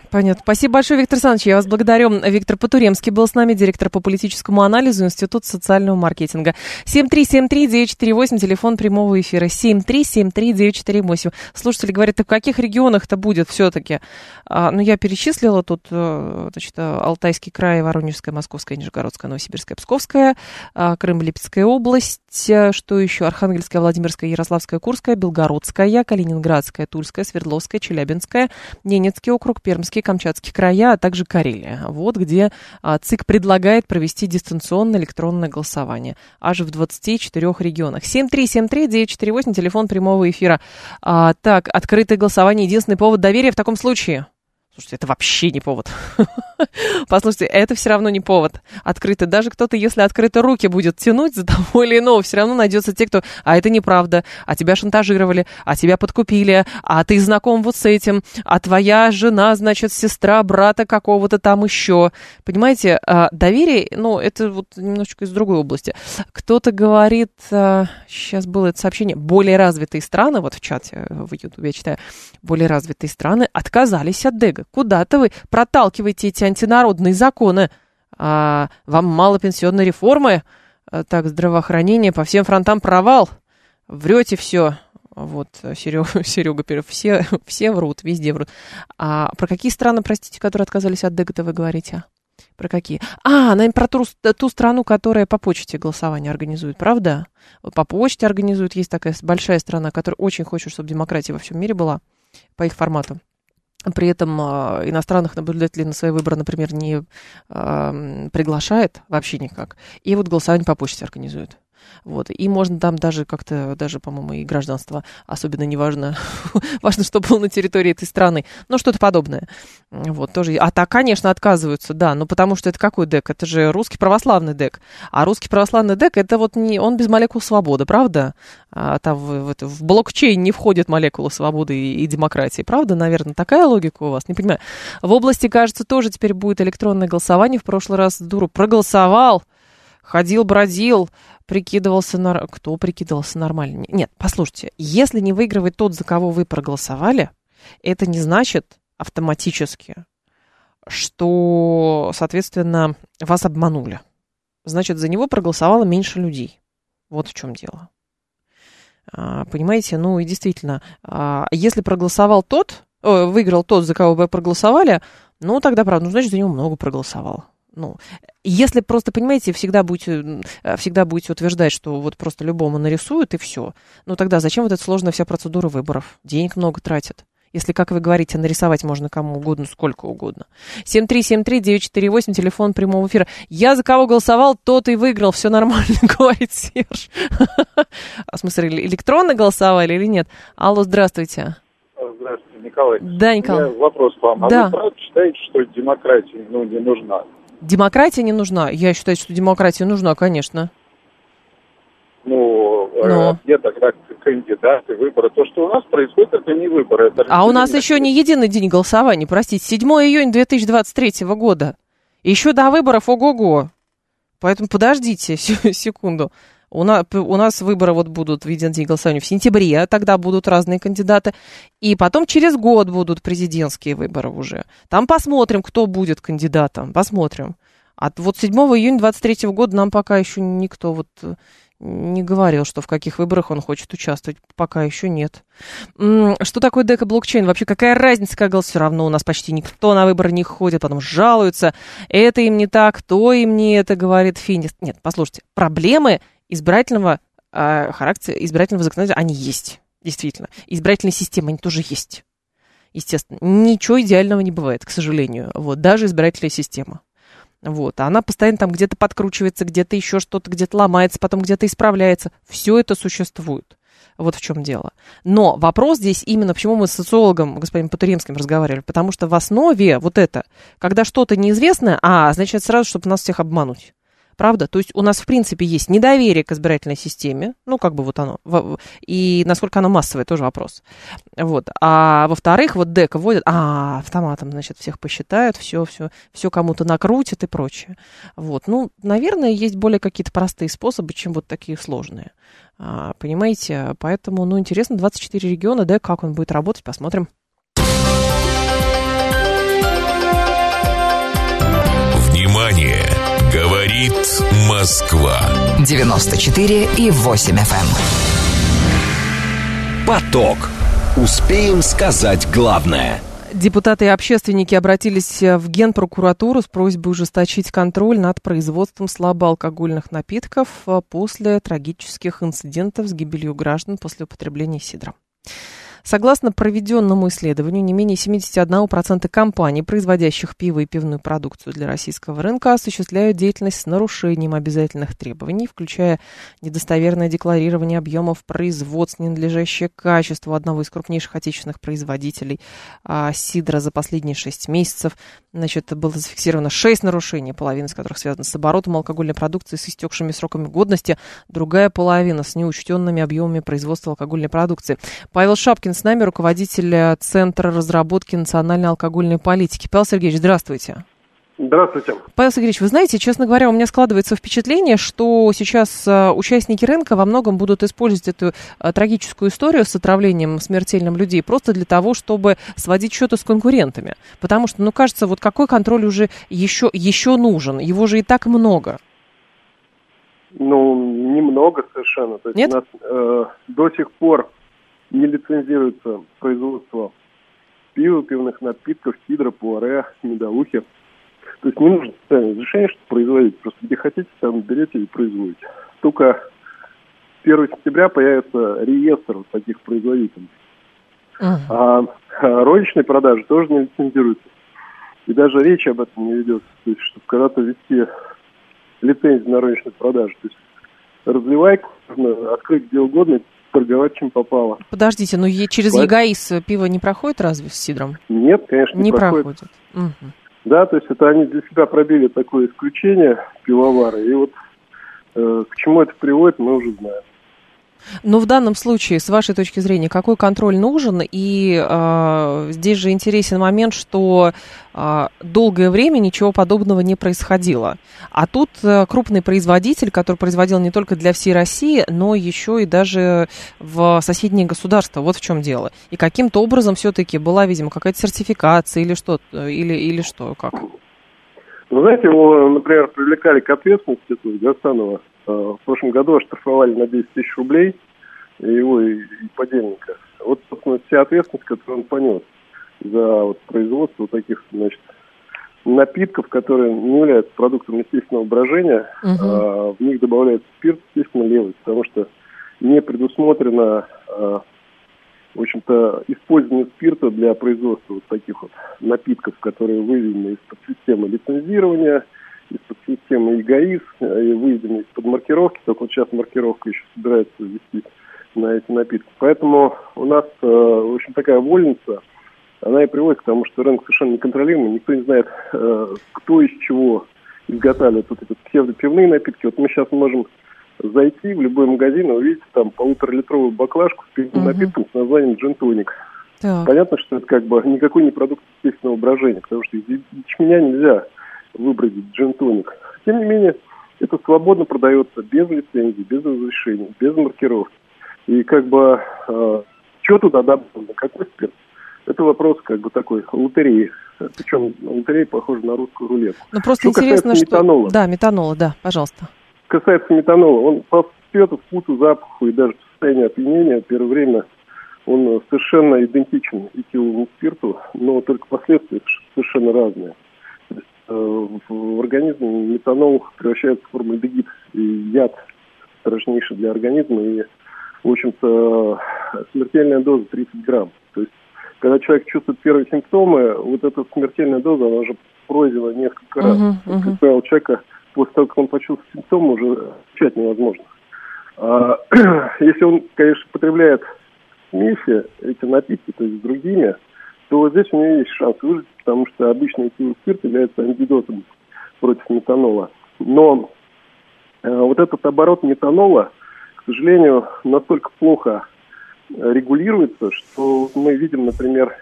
Понятно. Спасибо большое, Виктор Александрович. Я вас благодарю. Виктор Потуремский был с нами, директор по политическому анализу Института социального маркетинга. 7373948, телефон прямого эфира. 7373948. Слушатели говорят, а в каких регионах это будет все-таки? А, ну, я перечислила тут, э, значит, Алтайский край, Воронежская, Московская, Нижегородская, Новосибирская, Псковская, а, Крым-Липецкая область, э, что еще? Архангельская, Владимирская, Ярославская, Курская, Белгородская, Калининградская, Тульская, Свердловская, Челябинская, Ненецкий округ, Пермский, Камчатский края, а также Карелия. Вот где а, ЦИК предлагает провести дистанционное электронное голосование. Аж в 24 регионах. 7373948, телефон прямого эфира. А, так, открытое голосование, единственный повод доверия в таком случае. Слушайте, это вообще не повод. Послушайте, это все равно не повод. Открыто. Даже кто-то, если открыто руки будет тянуть за того или иного, все равно найдется те, кто, а это неправда, а тебя шантажировали, а тебя подкупили, а ты знаком вот с этим, а твоя жена, значит, сестра брата какого-то там еще. Понимаете, а, доверие, ну, это вот немножечко из другой области. Кто-то говорит, сейчас а, было это сообщение, более развитые страны, вот в чате в YouTube я читаю, более развитые страны отказались от Дега. Куда-то вы проталкиваете эти антинародные законы. А вам мало пенсионной реформы? А, так, здравоохранение по всем фронтам провал. Врете все. Вот, Серега, Серега все, все врут, везде врут. А про какие страны, простите, которые отказались от Дега-то вы говорите? Про какие? А, наверное, про ту, ту страну, которая по почте голосование организует, правда? По почте организует. Есть такая большая страна, которая очень хочет, чтобы демократия во всем мире была по их формату. При этом э, иностранных наблюдателей на свои выборы, например, не э, приглашает вообще никак. И вот голосование по почте организует. Вот. И можно там даже как-то, даже, по-моему, и гражданство особенно не важно. важно, что было на территории этой страны. Ну, что-то подобное. Вот, тоже. А так, конечно, отказываются, да. Ну, потому что это какой ДЭК? Это же русский православный ДЭК. А русский православный ДЭК, это вот не... Он без молекул свободы, правда? А там в, в, в блокчейн не входят молекулы свободы и, и демократии. Правда, наверное, такая логика у вас? Не понимаю. В области, кажется, тоже теперь будет электронное голосование. В прошлый раз дуру проголосовал, ходил, бродил, прикидывался... На... Кто прикидывался нормально? Нет, послушайте, если не выигрывает тот, за кого вы проголосовали, это не значит автоматически, что, соответственно, вас обманули. Значит, за него проголосовало меньше людей. Вот в чем дело. А, понимаете, ну и действительно, а, если проголосовал тот, выиграл тот, за кого вы проголосовали, ну тогда, правда, ну, значит, за него много проголосовало. Ну, если просто, понимаете, всегда будете, э, всегда будете утверждать, что вот просто любому нарисуют и все, ну тогда зачем вот эта сложная вся процедура выборов? Денег много тратят. Если, как вы говорите, нарисовать можно кому угодно, сколько угодно. 7373948, телефон прямого эфира. Я за кого голосовал, тот и выиграл. Все нормально, говорит Серж. А в смысле, электронно голосовали или нет? Алло, здравствуйте. Здравствуйте, Николай. Да, Николай. вопрос к вам. А да. вы правда считаете, что демократия ну, не нужна? Демократия не нужна? Я считаю, что демократия нужна, конечно. Ну, э, Но. где тогда кандидаты, выборы? То, что у нас происходит, это не выборы. Это а у нас еще не единый день голосования, простите. 7 июня 2023 года. Еще до выборов ого-го. Поэтому подождите секунду. У нас, у нас выборы вот будут в един день голосования в сентябре, тогда будут разные кандидаты. И потом через год будут президентские выборы уже. Там посмотрим, кто будет кандидатом. Посмотрим. А вот 7 июня 23 года нам пока еще никто вот э, не говорил, что в каких выборах он хочет участвовать. Пока еще нет. Что такое дека блокчейн? Вообще какая разница, как голосовать? Все равно у нас почти никто на выборы не ходит, потом жалуются. Это им не так, то им не это, говорит Финис. Нет, послушайте, проблемы избирательного э, характера, избирательного законодательства, они есть, действительно. Избирательная система, они тоже есть. Естественно, ничего идеального не бывает, к сожалению. Вот, даже избирательная система. Вот, она постоянно там где-то подкручивается, где-то еще что-то, где-то ломается, потом где-то исправляется. Все это существует. Вот в чем дело. Но вопрос здесь именно, почему мы с социологом, господином Патуремским, разговаривали, потому что в основе вот это, когда что-то неизвестное, а, значит, сразу, чтобы нас всех обмануть. Правда? То есть у нас, в принципе, есть недоверие к избирательной системе, ну, как бы вот оно, и насколько оно массовое, тоже вопрос. Вот. А во-вторых, вот ДЭК вводят, а, автоматом, значит, всех посчитают, все, все, все кому-то накрутят и прочее. Вот. Ну, наверное, есть более какие-то простые способы, чем вот такие сложные. А, понимаете? Поэтому, ну, интересно, 24 региона, ДЭК, как он будет работать, посмотрим. Говорит Москва. 94 и 8 FM. эм. Поток. Успеем сказать главное – Депутаты и общественники обратились в Генпрокуратуру с просьбой ужесточить контроль над производством слабоалкогольных напитков после трагических инцидентов с гибелью граждан после употребления сидра. Согласно проведенному исследованию, не менее 71% компаний, производящих пиво и пивную продукцию для российского рынка, осуществляют деятельность с нарушением обязательных требований, включая недостоверное декларирование объемов производств, ненадлежащее качество одного из крупнейших отечественных производителей а, сидра за последние 6 месяцев. Значит, было зафиксировано 6 нарушений, половина из которых связана с оборотом алкогольной продукции с истекшими сроками годности, другая половина с неучтенными объемами производства алкогольной продукции. Павел Шапкин с нами, руководитель э, Центра разработки национальной алкогольной политики. Павел Сергеевич, здравствуйте. Здравствуйте. Павел Сергеевич, вы знаете, честно говоря, у меня складывается впечатление, что сейчас э, участники рынка во многом будут использовать эту э, трагическую историю с отравлением смертельным людей просто для того, чтобы сводить счеты с конкурентами. Потому что, ну, кажется, вот какой контроль уже еще, еще нужен? Его же и так много. Ну, немного совершенно. То есть Нет? у нас э, до сих пор не лицензируется производство пива, пивных напитков, сидра, пуаре, медовухи. То есть не нужно специальное разрешение, чтобы производить. Просто где хотите, там берете и производите. Только 1 сентября появится реестр вот таких производителей. Мгм. А, а розничные продажи тоже не лицензируются. И даже речи об этом не ведется. То есть, чтобы когда-то ввести лицензию на розничные продажи. То есть можно открыть где угодно, торговать чем попало. Подождите, но е- через ЕГАИС пиво не проходит разве с сидром? Нет, конечно, не, Не проходит. проходит. Мгм. Да, то есть это они для себя пробили такое исключение пивовары. И вот э, к чему это приводит, мы уже знаем. Но в данном случае, с вашей точки зрения, какой контроль нужен? И э, здесь же интересен момент, что э, долгое время ничего подобного не происходило. А тут э, крупный производитель, который производил не только для всей России, но еще и даже в соседние государства. Вот в чем дело. И каким-то образом все-таки была, видимо, какая-то сертификация или что, или, или что, как? Ну, знаете, его, например, привлекали к ответственности этого Гасанова. Э, В прошлом году оштрафовали на 10 тысяч рублей его и, и подельника. Вот, собственно, вся ответственность, которую он понес за вот, производство таких, значит, напитков, которые не являются продуктом естественного брожения, Мгм. а в них добавляется спирт, естественно, левый, потому что не предусмотрено, а, в общем-то, использование спирта для производства вот таких вот напитков, которые выведены из-под системы лицензирования, из-под системы ЕГАИС, э, и выведены из-под маркировки, только вот сейчас маркировка еще собирается ввести на эти напитки. Поэтому у нас, э, в общем, такая вольница, она и приводит к тому, что рынок совершенно неконтролируемый, никто не знает, э, кто из чего изготавливает вот эти псевдопивные напитки. Вот мы сейчас можем зайти в любой магазин и увидеть там полуторалитровую баклажку с пивным Мгм. напитком с названием джин-тоник. Так. Понятно, что это как бы никакой не продукт естественного брожения, потому что из ячменя нельзя выбрать джин-тоник. Тем не менее, это свободно продается без лицензии, без разрешения, без маркировки. И как бы э, что туда добавлено, какой спирт? Это вопрос как бы такой лотереи. Причем лотерея похожа на русскую рулетку. Ну, просто Что интересно, что... метанола. Да, метанола, да, пожалуйста. Касается метанола, он по цвету, вкусу, запаху и даже состоянию опьянения первое время он совершенно идентичен этиловому спирту, но только последствия совершенно разные. Э, в, организме метанол превращается в формальдегид и яд страшнейший для организма. И, в общем-то, смертельная доза 30 грамм. То есть, когда человек чувствует первые симптомы, вот эта смертельная доза, она уже пройдена несколько раз. Есть, мгм. Как правило, человека после того, как он почувствует симптомы, уже отвечать невозможно. А, если он, конечно, потребляет смеси, эти напитки, то есть с другими, то здесь у него есть шанс выжить, потому что обычный спирт является антидотом против метанола. Но э, вот этот оборот метанола, к сожалению, настолько плохо э, регулируется, что мы видим, например,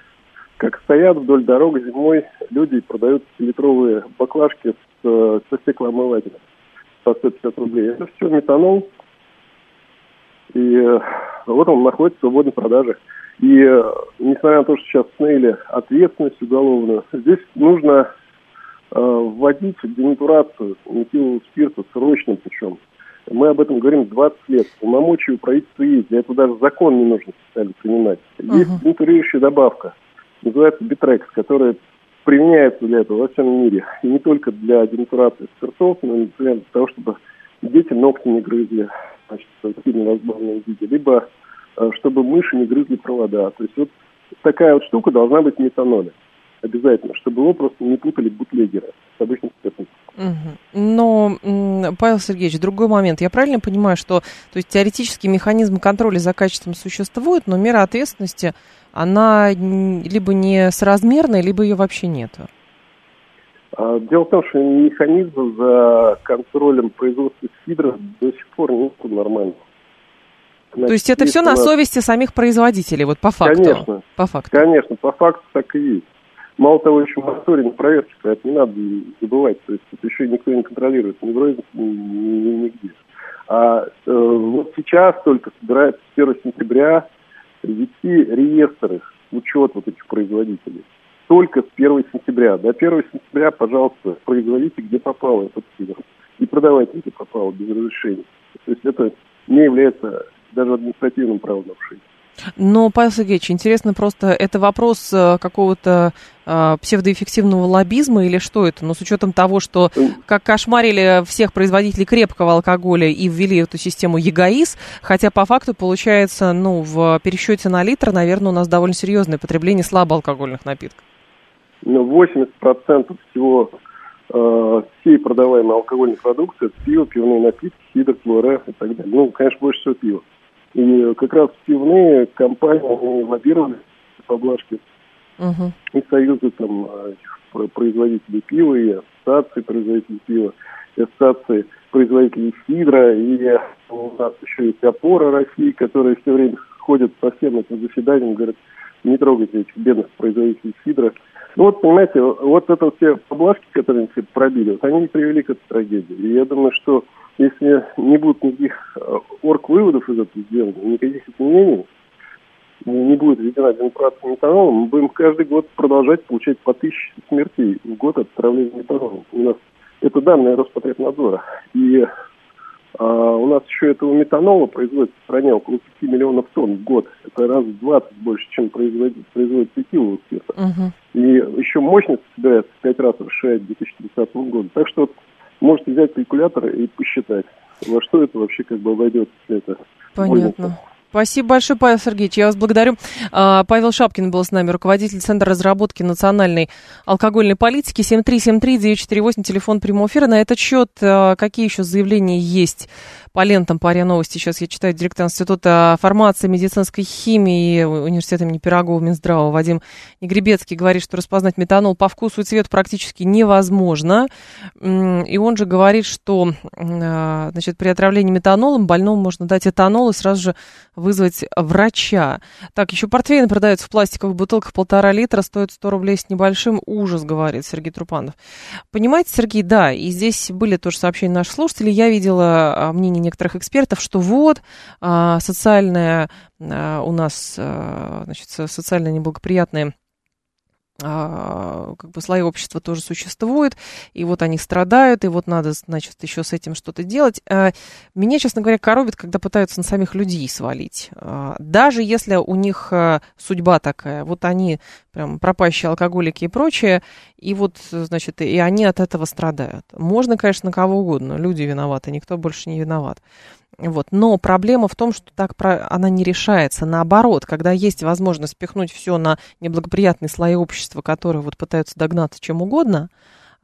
как стоят вдоль дорог зимой люди и продают литровые баклажки с, э, со стеклоомывателем по 150 рублей. Это все метанол, и э, вот он находится в свободной продаже. И э, несмотря на то, что сейчас установили ответственность уголовную, здесь нужно вводить денатурацию метилового спирта срочным путем. Мы об этом говорим 20 лет. Полномочия у правительства есть. Для этого даже закон не нужно специально принимать. Есть uh-huh. денатурирующая добавка. Называется битрекс, которая применяется для этого во всем мире. И не только для денатурации спиртов, но и для того, чтобы дети ногти не грызли значит, сильно разбавленном виде, либо э, чтобы мыши не грызли провода. То есть вот такая вот штука должна быть в метаноле. Обязательно, чтобы его просто не путали бутлегеры с обычным спиртом. Но, Павел Сергеевич, другой момент. Я правильно понимаю, что то есть, теоретически механизм контроля за качеством существует, но мера ответственности, она либо не соразмерная, либо ее вообще нет? А, дело в том, что механизм за контролем производства сидра до сих пор не нормальный. Значит, То есть это все на совести самих производителей, вот по факту? Конечно. По факту. Конечно, по факту так и есть. Мало того, еще мораторий на проверки это не надо забывать. То есть это еще никто не контролирует, ни в ни, ни, нигде. А э, вот сейчас только собирается с 1 сентября ввести реестр их, учет вот этих производителей. Только с 1 сентября. До 1 сентября, пожалуйста, производите, где попало этот сидр. И продавайте, где попало, без разрешения. То есть это не является даже административным правонарушением. Но, Павел Сергеевич, интересно просто, это вопрос э, какого-то э, псевдоэффективного лоббизма или что это? Но ну, с учетом того, что как кошмарили всех производителей крепкого алкоголя и ввели эту систему ЕГАИС, хотя по факту получается, ну, в пересчете на литр, наверное, у нас довольно серьезное потребление слабоалкогольных напитков. Ну, 80% всего э, всей продаваемой алкогольной продукции это пиво, пивные напитки, сидр, флоре и так далее. Ну, конечно, больше всего пиво. И как раз пивные компании лоббировали поблажки. Uh-huh. И союзы там производителей пива, и ассоциации производителей пива, и ассоциации производителей сидра, и у нас еще есть опора России, которые все время ходят по всем этим заседаниям, говорят, не трогайте этих бедных производителей сидра. Ну вот, понимаете, вот это все поблажки, которые они пробили, вот они привели к этой трагедии. И я думаю, что если не будет никаких э, орг-выводов из этого сделано, никаких изменений, не будет введена демократия метанолом, мы будем каждый год продолжать получать по тысяче смертей в год от отравления метанолом. У нас это данные Роспотребнадзора. И а, у нас еще этого метанола производится в стране около 5 миллионов тонн в год. Это раз в 20 больше, чем производит, производит этилового спирта. Uh-huh. И еще мощность собирается в 5 раз расширять к 2030 году. Так что можете взять калькулятор и посчитать, во что это вообще как бы обойдется, если это Понятно. Спасибо большое, Павел Сергеевич. Я вас благодарю. А, Павел Шапкин был с нами, руководитель Центра разработки национальной алкогольной политики. 7373948, телефон прямого эфира. На этот счет а, какие еще заявления есть по лентам по РИА Новости. Сейчас я читаю директор Института фармации, медицинской химии университета имени Пирогова, Минздрава Вадим Негребецкий говорит, что распознать метанол по вкусу и цвету практически невозможно. И он же говорит, что а, значит, при отравлении метанолом больному можно дать этанол и сразу же вызвать врача. Так, еще портвейн продается в пластиковых бутылках полтора литра, стоит 100 рублей с небольшим. Ужас, говорит Сергей Трупанов. Понимаете, Сергей, да, и здесь были тоже сообщения наших слушателей. Я видела а, мнение некоторых экспертов, что вот а, социальная у нас, а, значит, социально неблагоприятные как бы слои общества тоже существуют, и вот они страдают, и вот надо, значит, еще с этим что-то делать. Меня, честно говоря, коробит, когда пытаются на самих людей свалить. Даже если у них судьба такая, вот они прям пропащие алкоголики и прочее, и вот, значит, и они от этого страдают. Можно, конечно, на кого угодно, люди виноваты, никто больше не виноват. Вот. Но проблема в том, что так про... она не решается. Наоборот, когда есть возможность спихнуть все на неблагоприятные слои общества, которые вот пытаются догнаться чем угодно,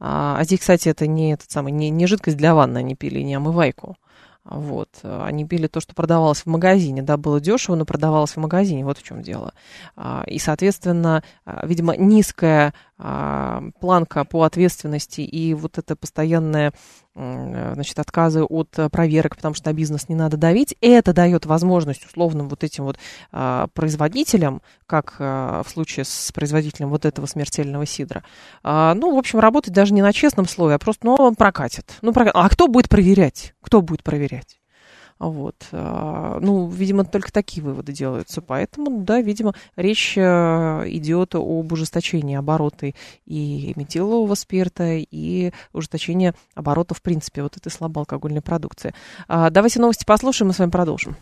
а, а здесь, кстати, это не, этот самый, не, не жидкость для ванны они пили, не омывайку. Вот. Они пили то, что продавалось в магазине. Да, было дешево, но продавалось в магазине. Вот в чем дело. А, и, соответственно, а, видимо, низкая планка по ответственности и вот это постоянное значит, отказы от проверок, потому что на бизнес не надо давить, это дает возможность условным вот этим вот производителям, как в случае с производителем вот этого смертельного сидра, ну, в общем, работать даже не на честном слое, а просто, ну, он прокатит. Ну, прокатит. А кто будет проверять? Кто будет проверять? Вот. А, ну, видимо, только такие выводы делаются. Поэтому, да, видимо, речь э, идет об ужесточении оборота и метилового спирта, и ужесточении оборота, в принципе, вот этой слабоалкогольной продукции. А, давайте новости послушаем, и с вами продолжим.